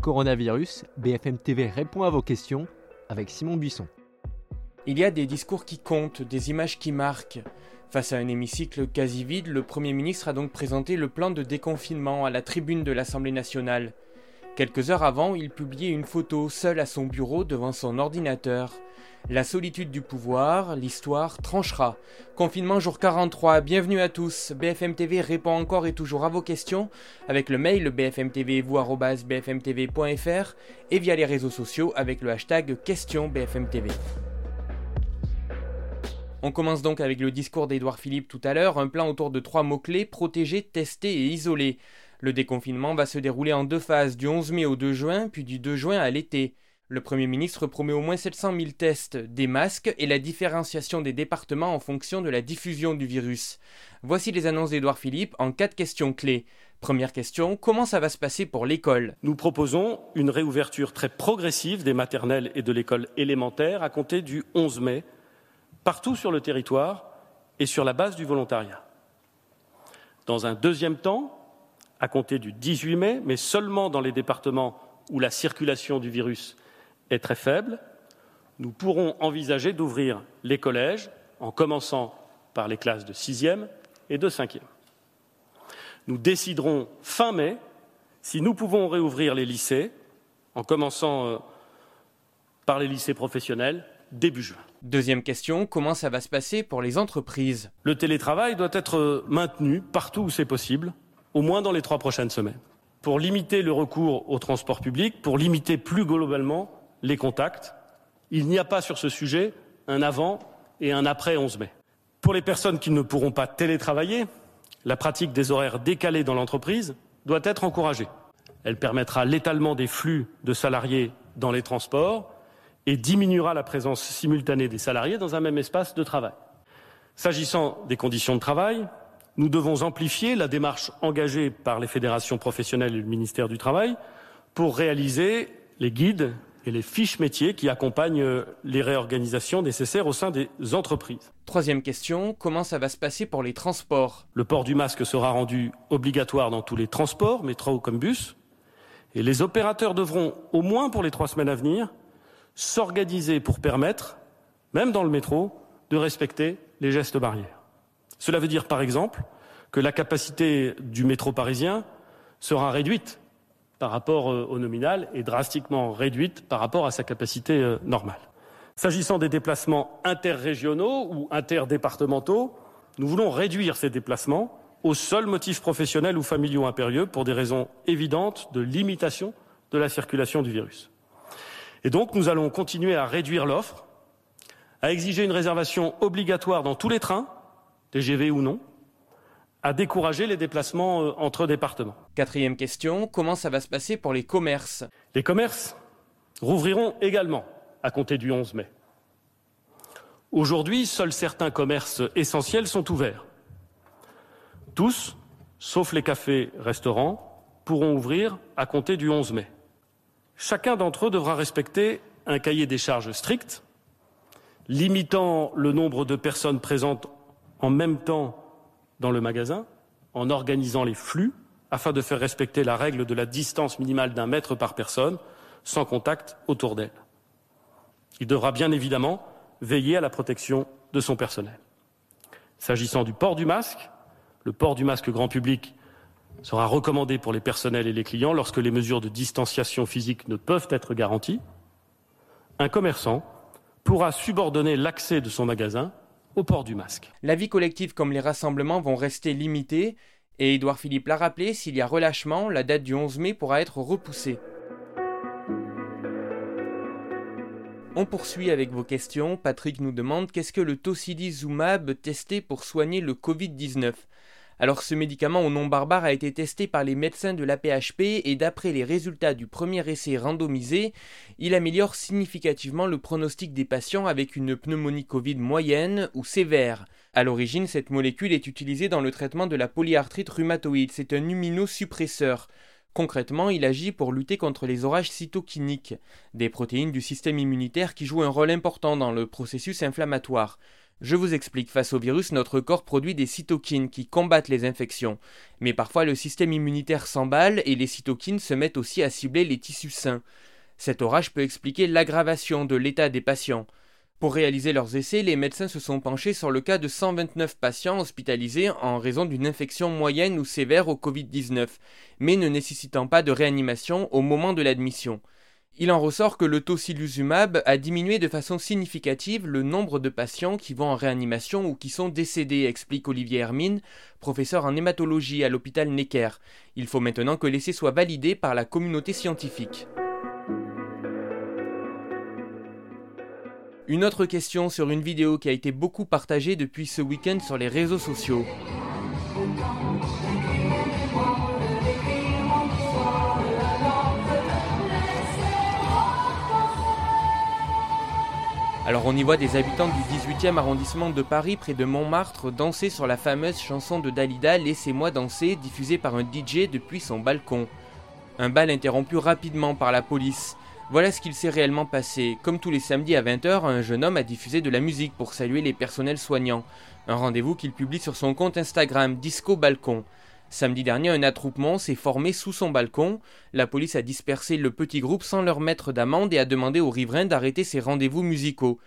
Coronavirus, BFM TV répond à vos questions avec Simon Buisson. Il y a des discours qui comptent, des images qui marquent. Face à un hémicycle quasi vide, le Premier ministre a donc présenté le plan de déconfinement à la tribune de l'Assemblée nationale. Quelques heures avant, il publiait une photo seul à son bureau devant son ordinateur. La solitude du pouvoir, l'histoire tranchera. Confinement jour 43, bienvenue à tous. BFM TV répond encore et toujours à vos questions avec le mail bfmtv.fr et via les réseaux sociaux avec le hashtag question BFMTV. On commence donc avec le discours d'Edouard Philippe tout à l'heure, un plan autour de trois mots-clés, protéger, tester et isoler. Le déconfinement va se dérouler en deux phases, du 11 mai au 2 juin, puis du 2 juin à l'été. Le Premier ministre promet au moins 700 000 tests, des masques et la différenciation des départements en fonction de la diffusion du virus. Voici les annonces d'Edouard Philippe en quatre questions clés. Première question, comment ça va se passer pour l'école? Nous proposons une réouverture très progressive des maternelles et de l'école élémentaire à compter du 11 mai, partout sur le territoire et sur la base du volontariat. Dans un deuxième temps, à compter du 18 mai, mais seulement dans les départements où la circulation du virus est très faible, nous pourrons envisager d'ouvrir les collèges en commençant par les classes de sixième et de cinquième. Nous déciderons fin mai si nous pouvons réouvrir les lycées en commençant euh, par les lycées professionnels début juin. Deuxième question, comment ça va se passer pour les entreprises? Le télétravail doit être maintenu partout où c'est possible, au moins dans les trois prochaines semaines, pour limiter le recours au transport public, pour limiter plus globalement les contacts. Il n'y a pas sur ce sujet un avant et un après 11 mai. Pour les personnes qui ne pourront pas télétravailler, la pratique des horaires décalés dans l'entreprise doit être encouragée. Elle permettra l'étalement des flux de salariés dans les transports et diminuera la présence simultanée des salariés dans un même espace de travail. S'agissant des conditions de travail, nous devons amplifier la démarche engagée par les fédérations professionnelles et le ministère du Travail pour réaliser les guides et les fiches métiers qui accompagnent euh, les réorganisations nécessaires au sein des entreprises. Troisième question, comment ça va se passer pour les transports? Le port du masque sera rendu obligatoire dans tous les transports, métro comme bus, et les opérateurs devront, au moins pour les trois semaines à venir, s'organiser pour permettre, même dans le métro, de respecter les gestes barrières. Cela veut dire, par exemple, que la capacité du métro parisien sera réduite par rapport euh, au nominal est drastiquement réduite par rapport à sa capacité euh, normale. S'agissant des déplacements interrégionaux ou interdépartementaux, nous voulons réduire ces déplacements aux seuls motifs professionnels ou familiaux impérieux pour des raisons évidentes de limitation de la circulation du virus. Et donc nous allons continuer à réduire l'offre, à exiger une réservation obligatoire dans tous les trains, TGV ou non, à décourager les déplacements euh, entre départements. Quatrième question, comment ça va se passer pour les commerces? Les commerces rouvriront également à compter du 11 mai. Aujourd'hui, seuls certains commerces essentiels sont ouverts. Tous, sauf les cafés, restaurants, pourront ouvrir à compter du 11 mai. Chacun d'entre eux devra respecter un cahier des charges strict, limitant le nombre de personnes présentes en même temps dans le magasin en organisant les flux afin de faire respecter la règle de la distance minimale d'un mètre par personne sans contact autour d'elle. Il devra bien évidemment veiller à la protection de son personnel. S'agissant du port du masque, le port du masque grand public sera recommandé pour les personnels et les clients lorsque les mesures de distanciation physique ne peuvent être garanties. Un commerçant pourra subordonner l'accès de son magasin au port du masque. La vie collective comme les rassemblements vont rester limités et Édouard Philippe l'a rappelé, s'il y a relâchement, la date du 11 mai pourra être repoussée. On poursuit avec vos questions. Patrick nous demande qu'est-ce que le tocilizumab testé pour soigner le Covid-19 alors ce médicament au nom barbare a été testé par les médecins de l'APHP et d'après les résultats du premier essai randomisé, il améliore significativement le pronostic des patients avec une pneumonie Covid moyenne ou sévère. À l'origine, cette molécule est utilisée dans le traitement de la polyarthrite rhumatoïde. C'est un immunosuppresseur. Concrètement, il agit pour lutter contre les orages cytokiniques, des protéines du système immunitaire qui jouent un rôle important dans le processus inflammatoire. Je vous explique, face au virus, notre corps produit des cytokines qui combattent les infections. Mais parfois le système immunitaire s'emballe et les cytokines se mettent aussi à cibler les tissus sains. Cet orage peut expliquer l'aggravation de l'état des patients. Pour réaliser leurs essais, les médecins se sont penchés sur le cas de 129 patients hospitalisés en raison d'une infection moyenne ou sévère au Covid-19, mais ne nécessitant pas de réanimation au moment de l'admission. Il en ressort que le tocilizumab a diminué de façon significative le nombre de patients qui vont en réanimation ou qui sont décédés, explique Olivier Hermine, professeur en hématologie à l'hôpital Necker. Il faut maintenant que l'essai soit validé par la communauté scientifique. Une autre question sur une vidéo qui a été beaucoup partagée depuis ce week-end sur les réseaux sociaux. Alors on y voit des habitants du 18e arrondissement de Paris près de Montmartre danser sur la fameuse chanson de Dalida Laissez-moi danser diffusée par un DJ depuis son balcon. Un bal interrompu rapidement par la police. Voilà ce qu'il s'est réellement passé. Comme tous les samedis à 20h, un jeune homme a diffusé de la musique pour saluer les personnels soignants. Un rendez-vous qu'il publie sur son compte Instagram Disco Balcon. Samedi dernier, un attroupement s'est formé sous son balcon. La police a dispersé le petit groupe sans leur mettre d'amende et a demandé aux riverains d'arrêter ces rendez-vous musicaux.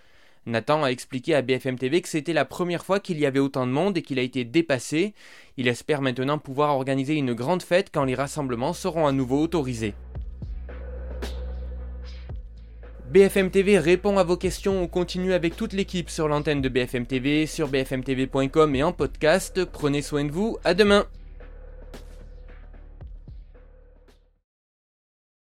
Nathan a expliqué à BFM TV que c'était la première fois qu'il y avait autant de monde et qu'il a été dépassé. Il espère maintenant pouvoir organiser une grande fête quand les rassemblements seront à nouveau autorisés. BFM TV répond à vos questions. On continue avec toute l'équipe sur l'antenne de BFM TV, sur bfmtv.com et en podcast. Prenez soin de vous. À demain.